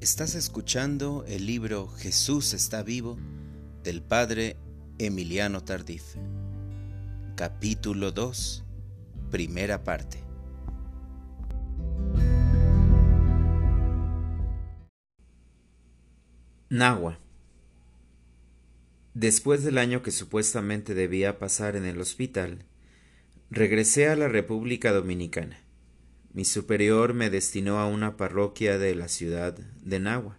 Estás escuchando el libro Jesús está vivo del padre Emiliano Tardif. Capítulo 2, primera parte. Nahua. Después del año que supuestamente debía pasar en el hospital, regresé a la República Dominicana. Mi superior me destinó a una parroquia de la ciudad de Nahua.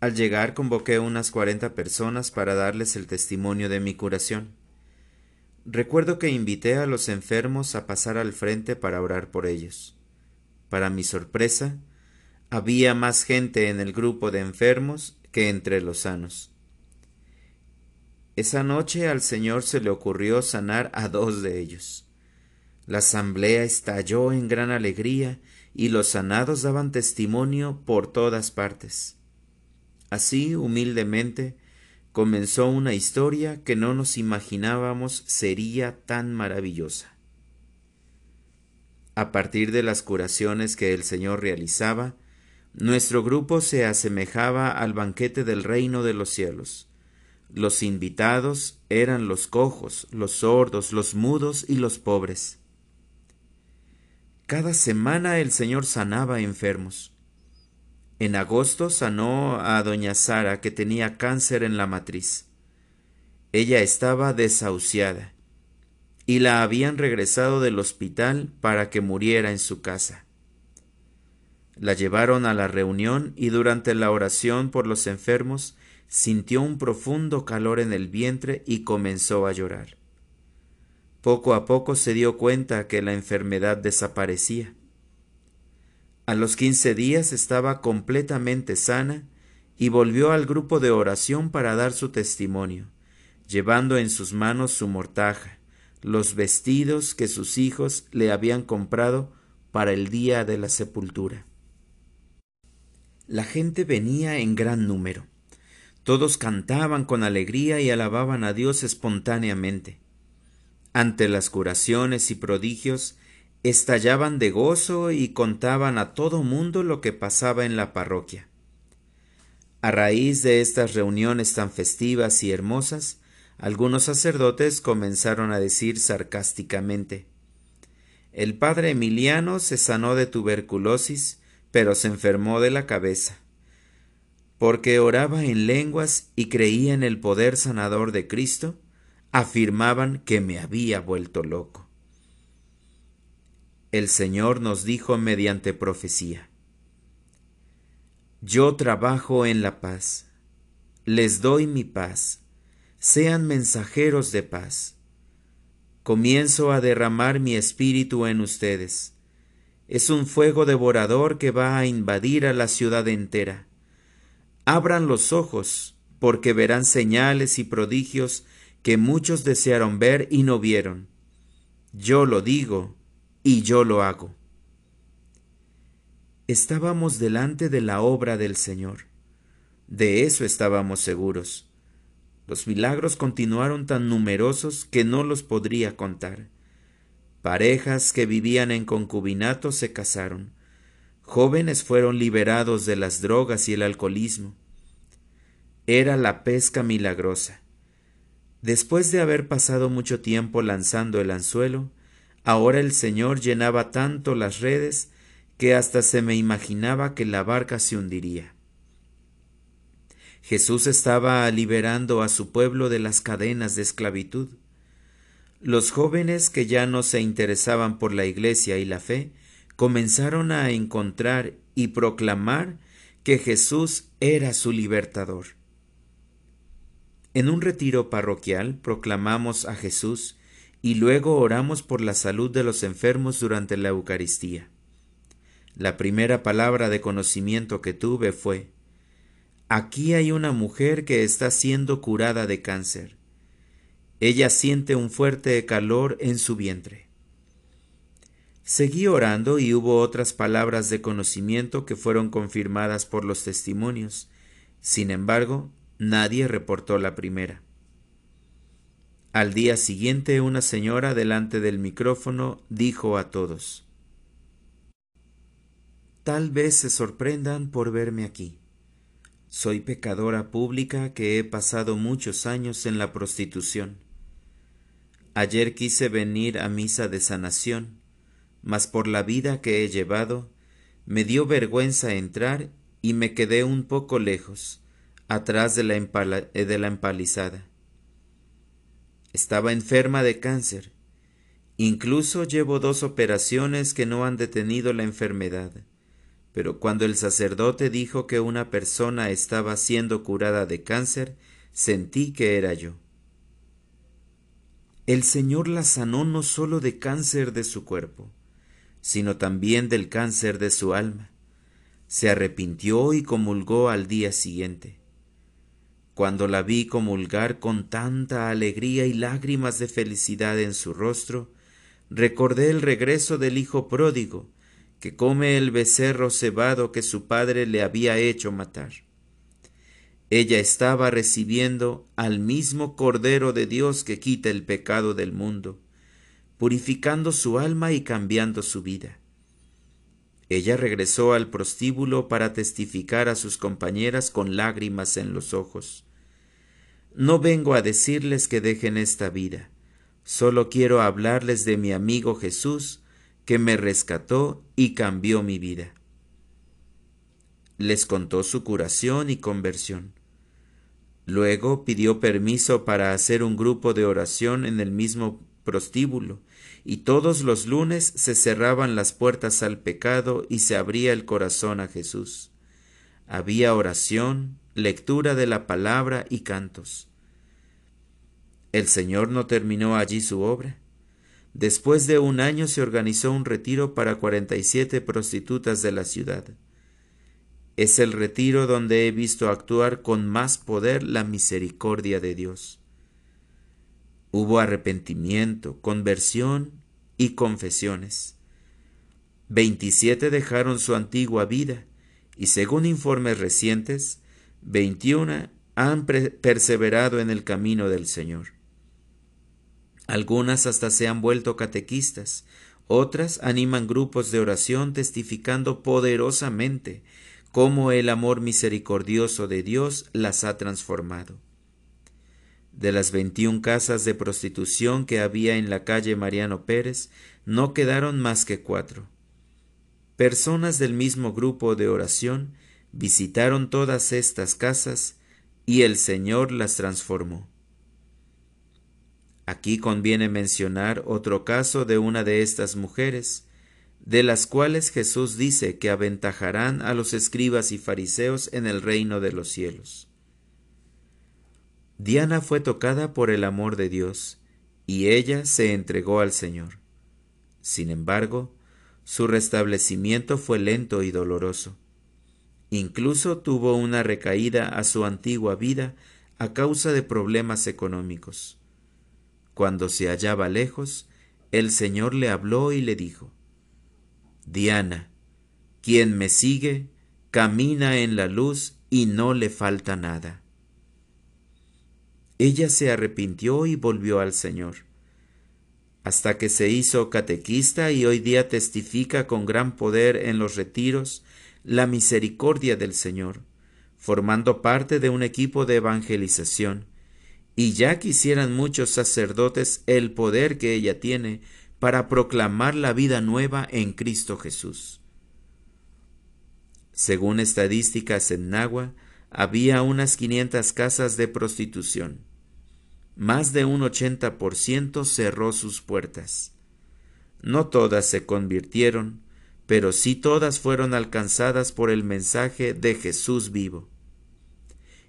Al llegar convoqué unas cuarenta personas para darles el testimonio de mi curación. Recuerdo que invité a los enfermos a pasar al frente para orar por ellos. Para mi sorpresa, había más gente en el grupo de enfermos que entre los sanos. Esa noche al Señor se le ocurrió sanar a dos de ellos. La asamblea estalló en gran alegría y los sanados daban testimonio por todas partes. Así, humildemente, comenzó una historia que no nos imaginábamos sería tan maravillosa. A partir de las curaciones que el Señor realizaba, nuestro grupo se asemejaba al banquete del reino de los cielos. Los invitados eran los cojos, los sordos, los mudos y los pobres. Cada semana el Señor sanaba enfermos. En agosto sanó a doña Sara que tenía cáncer en la matriz. Ella estaba desahuciada y la habían regresado del hospital para que muriera en su casa. La llevaron a la reunión y durante la oración por los enfermos sintió un profundo calor en el vientre y comenzó a llorar. Poco a poco se dio cuenta que la enfermedad desaparecía. A los quince días estaba completamente sana y volvió al grupo de oración para dar su testimonio, llevando en sus manos su mortaja, los vestidos que sus hijos le habían comprado para el día de la sepultura. La gente venía en gran número. Todos cantaban con alegría y alababan a Dios espontáneamente. Ante las curaciones y prodigios, estallaban de gozo y contaban a todo mundo lo que pasaba en la parroquia. A raíz de estas reuniones tan festivas y hermosas, algunos sacerdotes comenzaron a decir sarcásticamente El padre Emiliano se sanó de tuberculosis, pero se enfermó de la cabeza, porque oraba en lenguas y creía en el poder sanador de Cristo, afirmaban que me había vuelto loco. El Señor nos dijo mediante profecía, Yo trabajo en la paz, les doy mi paz, sean mensajeros de paz. Comienzo a derramar mi espíritu en ustedes. Es un fuego devorador que va a invadir a la ciudad entera. Abran los ojos, porque verán señales y prodigios que muchos desearon ver y no vieron. Yo lo digo y yo lo hago. Estábamos delante de la obra del Señor. De eso estábamos seguros. Los milagros continuaron tan numerosos que no los podría contar. Parejas que vivían en concubinato se casaron. Jóvenes fueron liberados de las drogas y el alcoholismo. Era la pesca milagrosa. Después de haber pasado mucho tiempo lanzando el anzuelo, ahora el Señor llenaba tanto las redes que hasta se me imaginaba que la barca se hundiría. Jesús estaba liberando a su pueblo de las cadenas de esclavitud. Los jóvenes que ya no se interesaban por la iglesia y la fe comenzaron a encontrar y proclamar que Jesús era su libertador. En un retiro parroquial proclamamos a Jesús y luego oramos por la salud de los enfermos durante la Eucaristía. La primera palabra de conocimiento que tuve fue Aquí hay una mujer que está siendo curada de cáncer. Ella siente un fuerte calor en su vientre. Seguí orando y hubo otras palabras de conocimiento que fueron confirmadas por los testimonios. Sin embargo, Nadie reportó la primera. Al día siguiente una señora delante del micrófono dijo a todos tal vez se sorprendan por verme aquí. Soy pecadora pública que he pasado muchos años en la prostitución. Ayer quise venir a misa de sanación, mas por la vida que he llevado, me dio vergüenza entrar y me quedé un poco lejos, atrás de la, eh, de la empalizada. Estaba enferma de cáncer. Incluso llevo dos operaciones que no han detenido la enfermedad. Pero cuando el sacerdote dijo que una persona estaba siendo curada de cáncer, sentí que era yo. El Señor la sanó no solo de cáncer de su cuerpo, sino también del cáncer de su alma. Se arrepintió y comulgó al día siguiente. Cuando la vi comulgar con tanta alegría y lágrimas de felicidad en su rostro, recordé el regreso del hijo pródigo, que come el becerro cebado que su padre le había hecho matar. Ella estaba recibiendo al mismo Cordero de Dios que quita el pecado del mundo, purificando su alma y cambiando su vida. Ella regresó al prostíbulo para testificar a sus compañeras con lágrimas en los ojos. No vengo a decirles que dejen esta vida, solo quiero hablarles de mi amigo Jesús, que me rescató y cambió mi vida. Les contó su curación y conversión. Luego pidió permiso para hacer un grupo de oración en el mismo prostíbulo, y todos los lunes se cerraban las puertas al pecado y se abría el corazón a Jesús. Había oración, lectura de la palabra y cantos. El Señor no terminó allí su obra. Después de un año se organizó un retiro para cuarenta y siete prostitutas de la ciudad. Es el retiro donde he visto actuar con más poder la misericordia de Dios. Hubo arrepentimiento, conversión y confesiones. Veintisiete dejaron su antigua vida y según informes recientes, veintiuna han perseverado en el camino del Señor. Algunas hasta se han vuelto catequistas, otras animan grupos de oración testificando poderosamente cómo el amor misericordioso de Dios las ha transformado. De las veintiún casas de prostitución que había en la calle Mariano Pérez, no quedaron más que cuatro. Personas del mismo grupo de oración visitaron todas estas casas y el Señor las transformó. Aquí conviene mencionar otro caso de una de estas mujeres, de las cuales Jesús dice que aventajarán a los escribas y fariseos en el reino de los cielos. Diana fue tocada por el amor de Dios, y ella se entregó al Señor. Sin embargo, su restablecimiento fue lento y doloroso. Incluso tuvo una recaída a su antigua vida a causa de problemas económicos. Cuando se hallaba lejos, el Señor le habló y le dijo, Diana, quien me sigue, camina en la luz y no le falta nada. Ella se arrepintió y volvió al Señor, hasta que se hizo catequista y hoy día testifica con gran poder en los retiros la misericordia del Señor, formando parte de un equipo de evangelización, y ya quisieran muchos sacerdotes el poder que ella tiene para proclamar la vida nueva en Cristo Jesús. Según estadísticas en Nagua, había unas 500 casas de prostitución. Más de un 80% cerró sus puertas. No todas se convirtieron, pero sí todas fueron alcanzadas por el mensaje de Jesús vivo.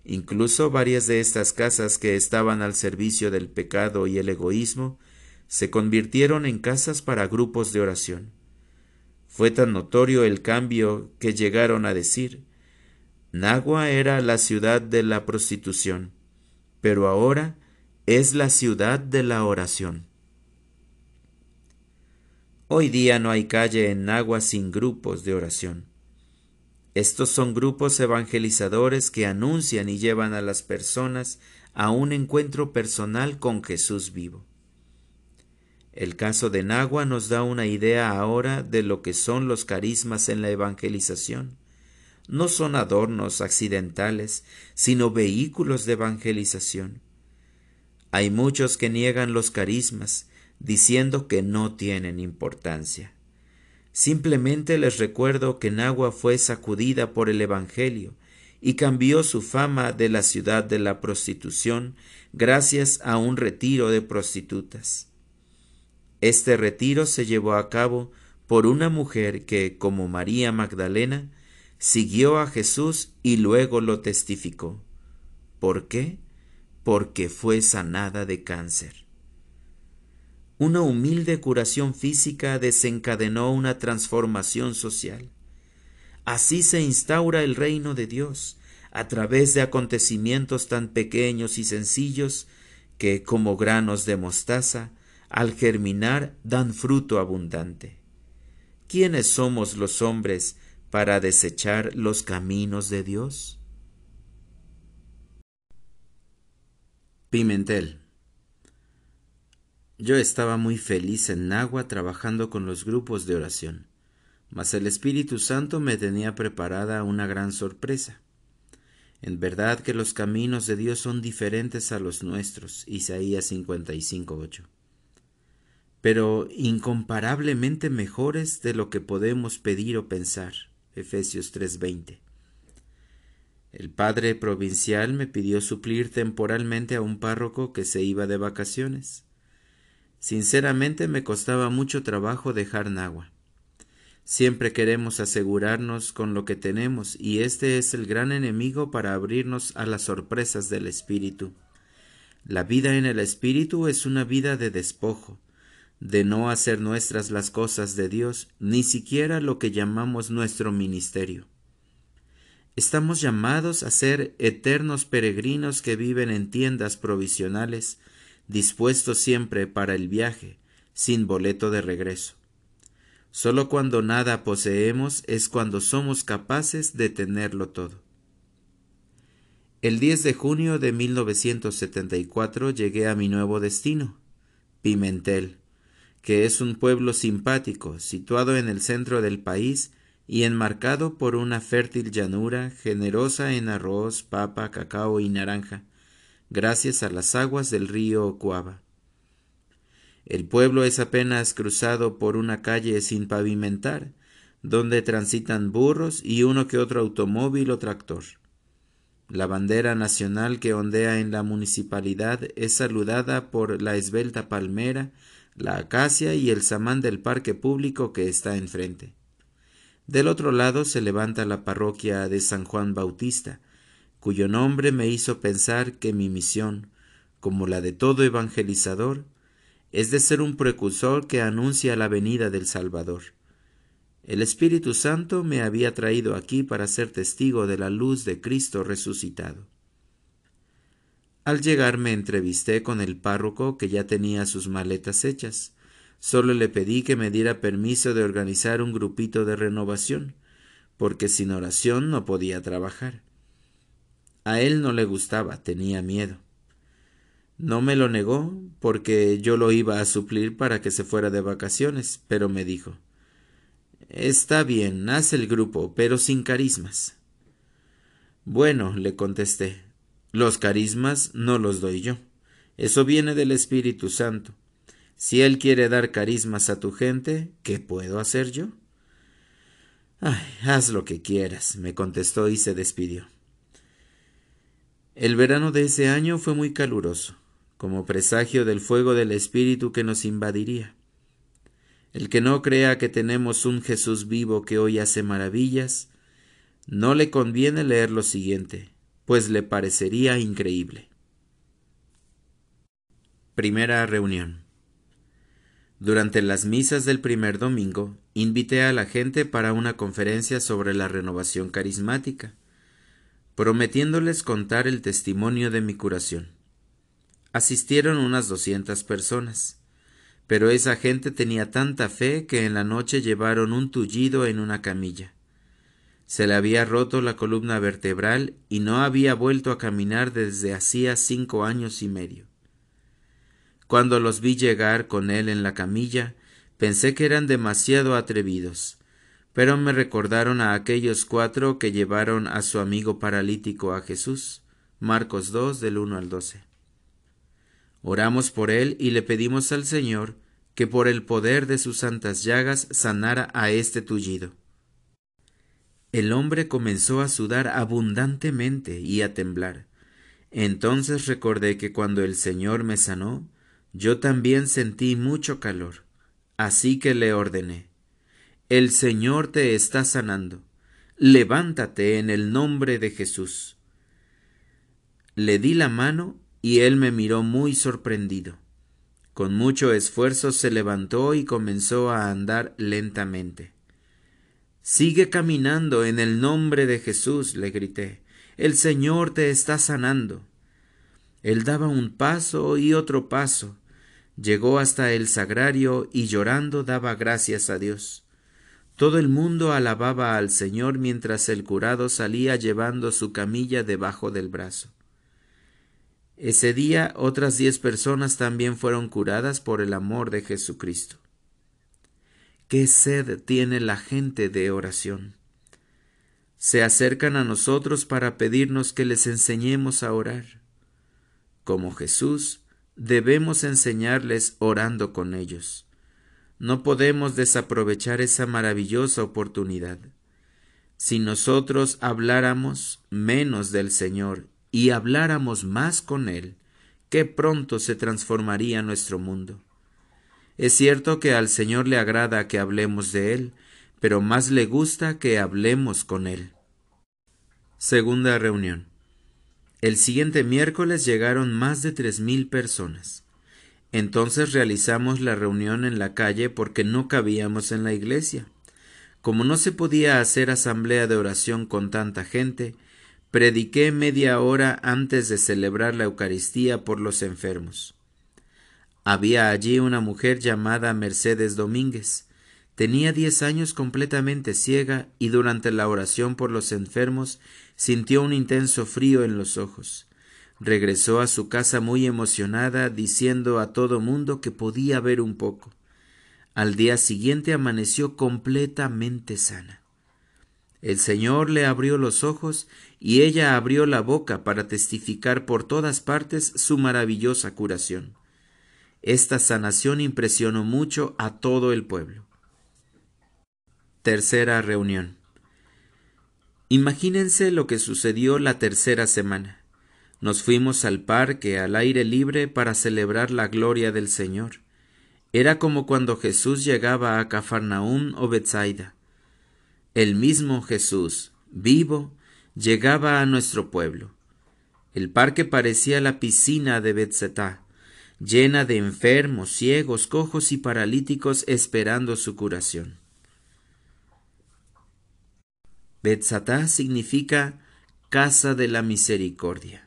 Incluso varias de estas casas que estaban al servicio del pecado y el egoísmo se convirtieron en casas para grupos de oración. Fue tan notorio el cambio que llegaron a decir Nagua era la ciudad de la prostitución, pero ahora es la ciudad de la oración. Hoy día no hay calle en Nagua sin grupos de oración. Estos son grupos evangelizadores que anuncian y llevan a las personas a un encuentro personal con Jesús vivo. El caso de Nagua nos da una idea ahora de lo que son los carismas en la evangelización. No son adornos accidentales, sino vehículos de evangelización. Hay muchos que niegan los carismas, diciendo que no tienen importancia. Simplemente les recuerdo que Nagua fue sacudida por el Evangelio y cambió su fama de la ciudad de la prostitución gracias a un retiro de prostitutas. Este retiro se llevó a cabo por una mujer que, como María Magdalena, siguió a Jesús y luego lo testificó. ¿Por qué? Porque fue sanada de cáncer. Una humilde curación física desencadenó una transformación social. Así se instaura el reino de Dios, a través de acontecimientos tan pequeños y sencillos que, como granos de mostaza, al germinar dan fruto abundante. ¿Quiénes somos los hombres para desechar los caminos de Dios? Pimentel yo estaba muy feliz en Nagua trabajando con los grupos de oración, mas el Espíritu Santo me tenía preparada una gran sorpresa. En verdad que los caminos de Dios son diferentes a los nuestros, Isaías 55.8, pero incomparablemente mejores de lo que podemos pedir o pensar, Efesios 3.20. El padre provincial me pidió suplir temporalmente a un párroco que se iba de vacaciones. Sinceramente me costaba mucho trabajo dejar Nagua. Siempre queremos asegurarnos con lo que tenemos y este es el gran enemigo para abrirnos a las sorpresas del Espíritu. La vida en el Espíritu es una vida de despojo, de no hacer nuestras las cosas de Dios, ni siquiera lo que llamamos nuestro ministerio. Estamos llamados a ser eternos peregrinos que viven en tiendas provisionales, dispuesto siempre para el viaje, sin boleto de regreso. Solo cuando nada poseemos es cuando somos capaces de tenerlo todo. El 10 de junio de 1974 llegué a mi nuevo destino, Pimentel, que es un pueblo simpático, situado en el centro del país y enmarcado por una fértil llanura generosa en arroz, papa, cacao y naranja, gracias a las aguas del río Cuava. El pueblo es apenas cruzado por una calle sin pavimentar, donde transitan burros y uno que otro automóvil o tractor. La bandera nacional que ondea en la municipalidad es saludada por la esbelta palmera, la acacia y el samán del parque público que está enfrente. Del otro lado se levanta la parroquia de San Juan Bautista, cuyo nombre me hizo pensar que mi misión, como la de todo evangelizador, es de ser un precursor que anuncia la venida del Salvador. El Espíritu Santo me había traído aquí para ser testigo de la luz de Cristo resucitado. Al llegar me entrevisté con el párroco que ya tenía sus maletas hechas. Solo le pedí que me diera permiso de organizar un grupito de renovación, porque sin oración no podía trabajar. A él no le gustaba, tenía miedo. No me lo negó porque yo lo iba a suplir para que se fuera de vacaciones, pero me dijo Está bien, haz el grupo, pero sin carismas. Bueno, le contesté, los carismas no los doy yo. Eso viene del Espíritu Santo. Si Él quiere dar carismas a tu gente, ¿qué puedo hacer yo? Ay, haz lo que quieras, me contestó y se despidió. El verano de ese año fue muy caluroso, como presagio del fuego del Espíritu que nos invadiría. El que no crea que tenemos un Jesús vivo que hoy hace maravillas, no le conviene leer lo siguiente, pues le parecería increíble. Primera reunión. Durante las misas del primer domingo, invité a la gente para una conferencia sobre la renovación carismática prometiéndoles contar el testimonio de mi curación. Asistieron unas doscientas personas, pero esa gente tenía tanta fe que en la noche llevaron un tullido en una camilla. Se le había roto la columna vertebral y no había vuelto a caminar desde hacía cinco años y medio. Cuando los vi llegar con él en la camilla, pensé que eran demasiado atrevidos, pero me recordaron a aquellos cuatro que llevaron a su amigo paralítico a Jesús. Marcos 2 del 1 al 12. Oramos por él y le pedimos al Señor que por el poder de sus santas llagas sanara a este tullido. El hombre comenzó a sudar abundantemente y a temblar. Entonces recordé que cuando el Señor me sanó, yo también sentí mucho calor. Así que le ordené, El Señor te está sanando. Levántate en el nombre de Jesús. Le di la mano y él me miró muy sorprendido. Con mucho esfuerzo se levantó y comenzó a andar lentamente. Sigue caminando en el nombre de Jesús, le grité. El Señor te está sanando. Él daba un paso y otro paso. Llegó hasta el sagrario y llorando daba gracias a Dios. Todo el mundo alababa al Señor mientras el curado salía llevando su camilla debajo del brazo. Ese día otras diez personas también fueron curadas por el amor de Jesucristo. ¿Qué sed tiene la gente de oración? Se acercan a nosotros para pedirnos que les enseñemos a orar. Como Jesús, debemos enseñarles orando con ellos. No podemos desaprovechar esa maravillosa oportunidad. Si nosotros habláramos menos del Señor y habláramos más con Él, qué pronto se transformaría nuestro mundo. Es cierto que al Señor le agrada que hablemos de Él, pero más le gusta que hablemos con Él. Segunda reunión. El siguiente miércoles llegaron más de tres mil personas. Entonces realizamos la reunión en la calle porque no cabíamos en la iglesia. Como no se podía hacer asamblea de oración con tanta gente, prediqué media hora antes de celebrar la Eucaristía por los enfermos. Había allí una mujer llamada Mercedes Domínguez. Tenía diez años completamente ciega y durante la oración por los enfermos sintió un intenso frío en los ojos. Regresó a su casa muy emocionada, diciendo a todo mundo que podía ver un poco. Al día siguiente amaneció completamente sana. El Señor le abrió los ojos y ella abrió la boca para testificar por todas partes su maravillosa curación. Esta sanación impresionó mucho a todo el pueblo. Tercera reunión. Imagínense lo que sucedió la tercera semana. Nos fuimos al parque al aire libre para celebrar la gloria del Señor. Era como cuando Jesús llegaba a Cafarnaúm o Bethsaida. El mismo Jesús, vivo, llegaba a nuestro pueblo. El parque parecía la piscina de Betzetá, llena de enfermos, ciegos, cojos y paralíticos esperando su curación. Betzatá significa casa de la misericordia.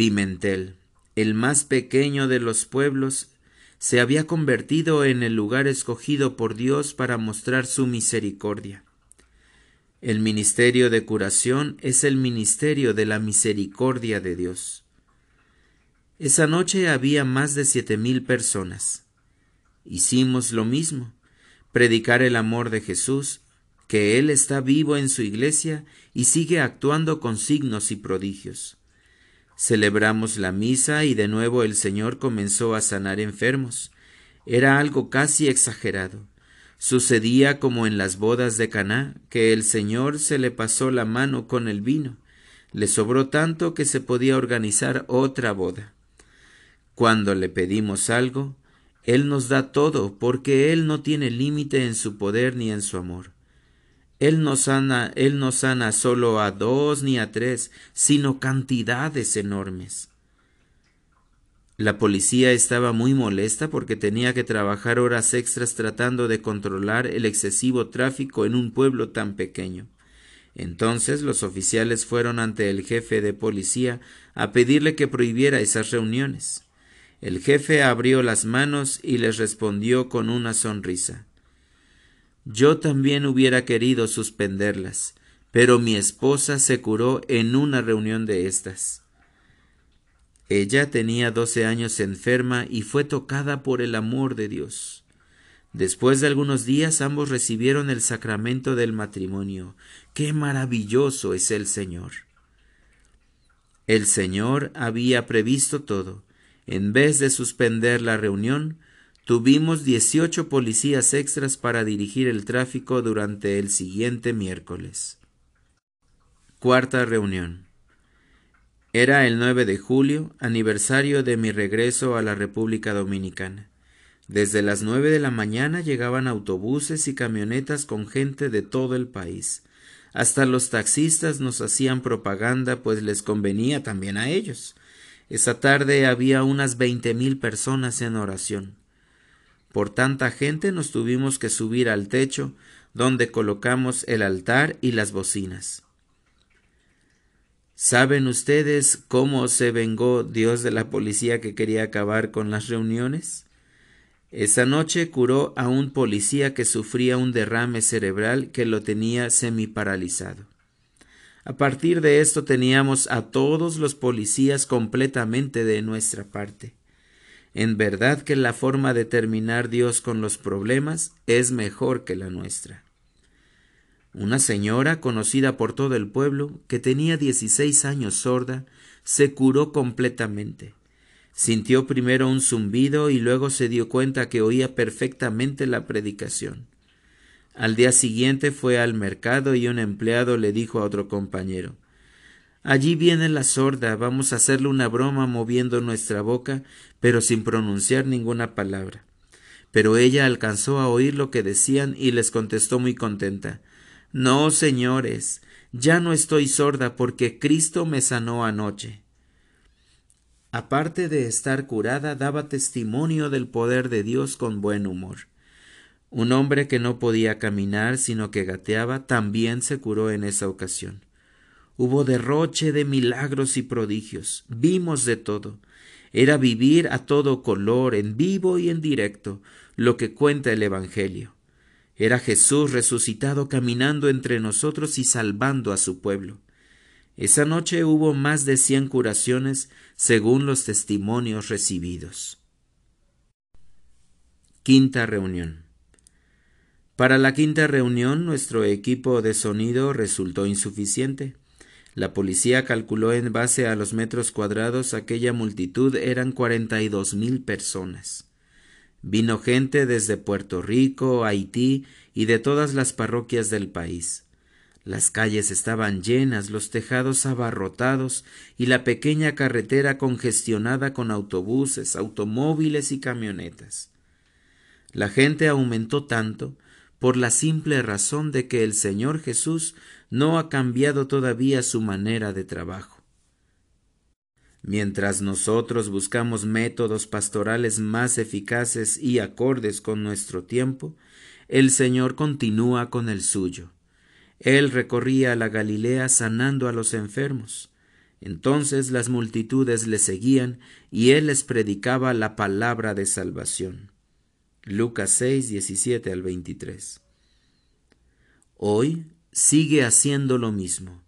Pimentel, el más pequeño de los pueblos, se había convertido en el lugar escogido por Dios para mostrar su misericordia. El ministerio de curación es el ministerio de la misericordia de Dios. Esa noche había más de siete mil personas. Hicimos lo mismo, predicar el amor de Jesús, que Él está vivo en su iglesia y sigue actuando con signos y prodigios. Celebramos la misa y de nuevo el Señor comenzó a sanar enfermos. Era algo casi exagerado. Sucedía como en las bodas de Caná, que el Señor se le pasó la mano con el vino. Le sobró tanto que se podía organizar otra boda. Cuando le pedimos algo, Él nos da todo, porque Él no tiene límite en su poder ni en su amor. Él no sana, Él sana solo a dos ni a tres, sino cantidades enormes. La policía estaba muy molesta porque tenía que trabajar horas extras tratando de controlar el excesivo tráfico en un pueblo tan pequeño. Entonces los oficiales fueron ante el jefe de policía a pedirle que prohibiera esas reuniones. El jefe abrió las manos y les respondió con una sonrisa. Yo también hubiera querido suspenderlas, pero mi esposa se curó en una reunión de estas. Ella tenía doce años enferma y fue tocada por el amor de Dios. Después de algunos días ambos recibieron el sacramento del matrimonio. ¡Qué maravilloso es el Señor! El Señor había previsto todo. En vez de suspender la reunión, tuvimos dieciocho policías extras para dirigir el tráfico durante el siguiente miércoles. Cuarta reunión. Era el 9 de julio, aniversario de mi regreso a la República Dominicana. Desde las nueve de la mañana llegaban autobuses y camionetas con gente de todo el país. Hasta los taxistas nos hacían propaganda, pues les convenía también a ellos. Esa tarde había unas veinte mil personas en oración. Por tanta gente nos tuvimos que subir al techo, donde colocamos el altar y las bocinas. ¿Saben ustedes cómo se vengó Dios de la policía que quería acabar con las reuniones? Esa noche curó a un policía que sufría un derrame cerebral que lo tenía semiparalizado. A partir de esto teníamos a todos los policías completamente de nuestra parte. En verdad que la forma de terminar Dios con los problemas es mejor que la nuestra. Una señora conocida por todo el pueblo, que tenía dieciséis años sorda, se curó completamente. Sintió primero un zumbido y luego se dio cuenta que oía perfectamente la predicación. Al día siguiente fue al mercado y un empleado le dijo a otro compañero Allí viene la sorda, vamos a hacerle una broma moviendo nuestra boca, pero sin pronunciar ninguna palabra. Pero ella alcanzó a oír lo que decían y les contestó muy contenta no, señores, ya no estoy sorda porque Cristo me sanó anoche. Aparte de estar curada, daba testimonio del poder de Dios con buen humor. Un hombre que no podía caminar, sino que gateaba, también se curó en esa ocasión. Hubo derroche de milagros y prodigios, vimos de todo. Era vivir a todo color, en vivo y en directo, lo que cuenta el Evangelio. Era Jesús resucitado caminando entre nosotros y salvando a su pueblo. Esa noche hubo más de cien curaciones según los testimonios recibidos. Quinta reunión. Para la quinta reunión nuestro equipo de sonido resultó insuficiente. La policía calculó en base a los metros cuadrados aquella multitud eran cuarenta y dos mil personas. Vino gente desde Puerto Rico, Haití y de todas las parroquias del país. Las calles estaban llenas, los tejados abarrotados y la pequeña carretera congestionada con autobuses, automóviles y camionetas. La gente aumentó tanto por la simple razón de que el Señor Jesús no ha cambiado todavía su manera de trabajo. Mientras nosotros buscamos métodos pastorales más eficaces y acordes con nuestro tiempo, el Señor continúa con el suyo. Él recorría la Galilea sanando a los enfermos. Entonces las multitudes le seguían y él les predicaba la palabra de salvación. Lucas 6, 17 al 23. Hoy sigue haciendo lo mismo.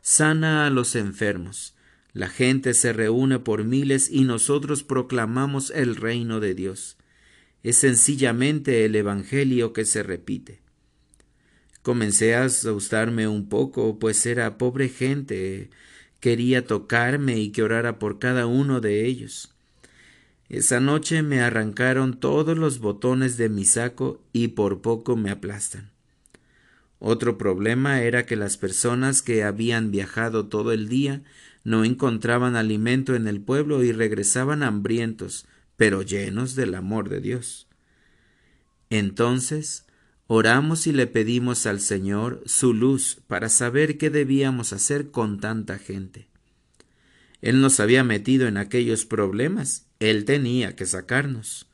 Sana a los enfermos, la gente se reúne por miles y nosotros proclamamos el reino de Dios. Es sencillamente el Evangelio que se repite. Comencé a asustarme un poco, pues era pobre gente, quería tocarme y que orara por cada uno de ellos. Esa noche me arrancaron todos los botones de mi saco y por poco me aplastan. Otro problema era que las personas que habían viajado todo el día no encontraban alimento en el pueblo y regresaban hambrientos, pero llenos del amor de Dios. Entonces oramos y le pedimos al Señor su luz para saber qué debíamos hacer con tanta gente. Él nos había metido en aquellos problemas, Él tenía que sacarnos.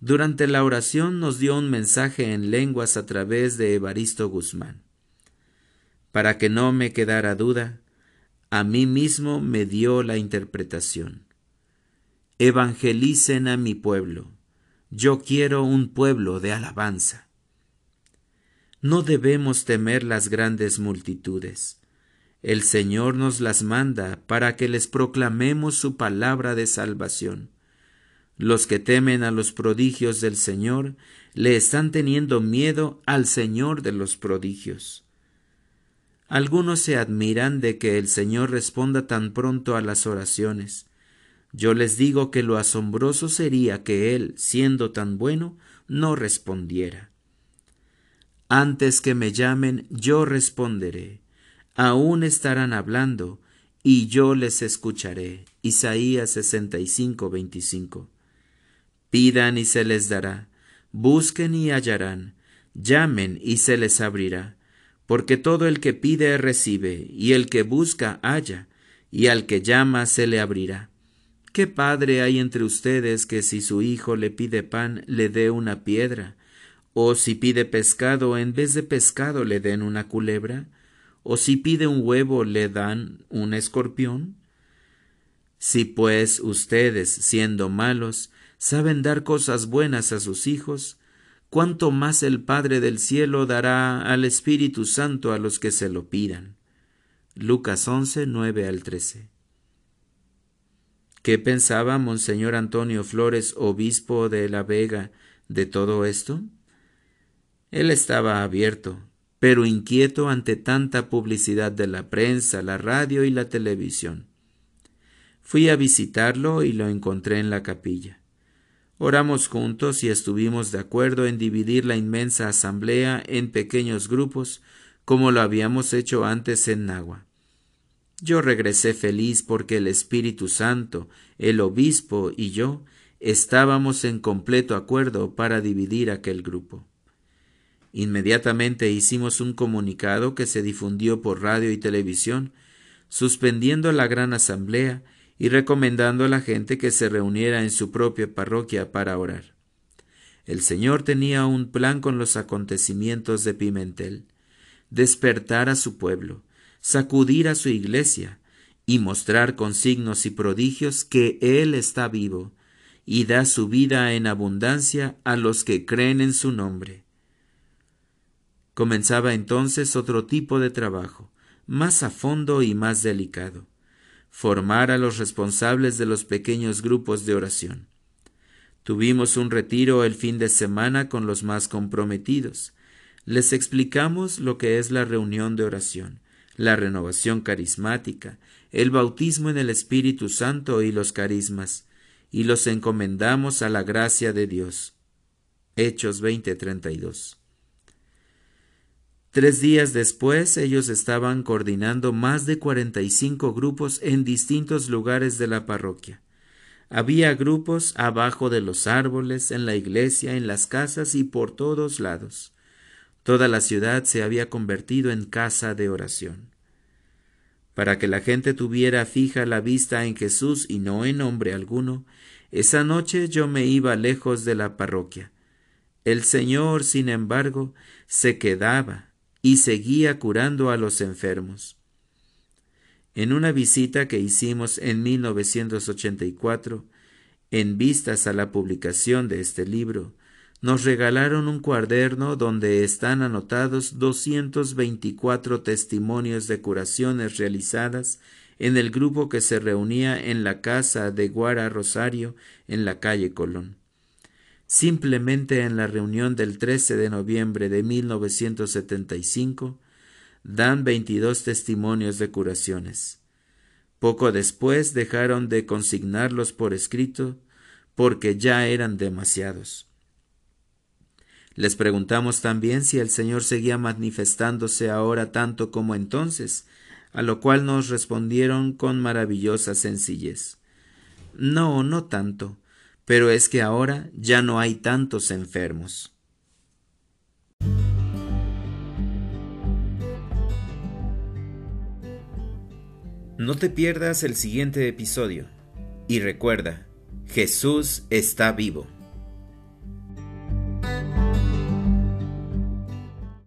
Durante la oración nos dio un mensaje en lenguas a través de Evaristo Guzmán. Para que no me quedara duda, a mí mismo me dio la interpretación. Evangelicen a mi pueblo. Yo quiero un pueblo de alabanza. No debemos temer las grandes multitudes. El Señor nos las manda para que les proclamemos su palabra de salvación. Los que temen a los prodigios del Señor le están teniendo miedo al Señor de los prodigios. Algunos se admiran de que el Señor responda tan pronto a las oraciones. Yo les digo que lo asombroso sería que Él, siendo tan bueno, no respondiera. Antes que me llamen, yo responderé. Aún estarán hablando, y yo les escucharé. Isaías 65, 25. Pidan y se les dará, busquen y hallarán, llamen y se les abrirá porque todo el que pide recibe, y el que busca halla, y al que llama se le abrirá. ¿Qué padre hay entre ustedes que si su hijo le pide pan le dé una piedra? ¿O si pide pescado en vez de pescado le den una culebra? ¿O si pide un huevo le dan un escorpión? Si pues ustedes, siendo malos, saben dar cosas buenas a sus hijos, cuánto más el Padre del cielo dará al Espíritu Santo a los que se lo pidan. Lucas 11, 9 al 13. ¿Qué pensaba Monseñor Antonio Flores, obispo de La Vega, de todo esto? Él estaba abierto, pero inquieto ante tanta publicidad de la prensa, la radio y la televisión. Fui a visitarlo y lo encontré en la capilla. Oramos juntos y estuvimos de acuerdo en dividir la inmensa asamblea en pequeños grupos, como lo habíamos hecho antes en Nagua. Yo regresé feliz porque el Espíritu Santo, el obispo y yo estábamos en completo acuerdo para dividir aquel grupo. Inmediatamente hicimos un comunicado que se difundió por radio y televisión, suspendiendo la gran asamblea y recomendando a la gente que se reuniera en su propia parroquia para orar. El Señor tenía un plan con los acontecimientos de Pimentel, despertar a su pueblo, sacudir a su iglesia, y mostrar con signos y prodigios que Él está vivo, y da su vida en abundancia a los que creen en su nombre. Comenzaba entonces otro tipo de trabajo, más a fondo y más delicado formar a los responsables de los pequeños grupos de oración. Tuvimos un retiro el fin de semana con los más comprometidos. Les explicamos lo que es la reunión de oración, la renovación carismática, el bautismo en el Espíritu Santo y los carismas, y los encomendamos a la gracia de Dios. Hechos 20:32 Tres días después ellos estaban coordinando más de cuarenta y cinco grupos en distintos lugares de la parroquia. Había grupos abajo de los árboles, en la iglesia, en las casas y por todos lados. Toda la ciudad se había convertido en casa de oración. Para que la gente tuviera fija la vista en Jesús y no en hombre alguno, esa noche yo me iba lejos de la parroquia. El Señor, sin embargo, se quedaba y seguía curando a los enfermos. En una visita que hicimos en 1984, en vistas a la publicación de este libro, nos regalaron un cuaderno donde están anotados 224 testimonios de curaciones realizadas en el grupo que se reunía en la casa de Guara Rosario en la calle Colón. Simplemente en la reunión del 13 de noviembre de 1975 dan 22 testimonios de curaciones. Poco después dejaron de consignarlos por escrito porque ya eran demasiados. Les preguntamos también si el Señor seguía manifestándose ahora tanto como entonces, a lo cual nos respondieron con maravillosa sencillez. No, no tanto pero es que ahora ya no hay tantos enfermos. No te pierdas el siguiente episodio y recuerda, Jesús está vivo.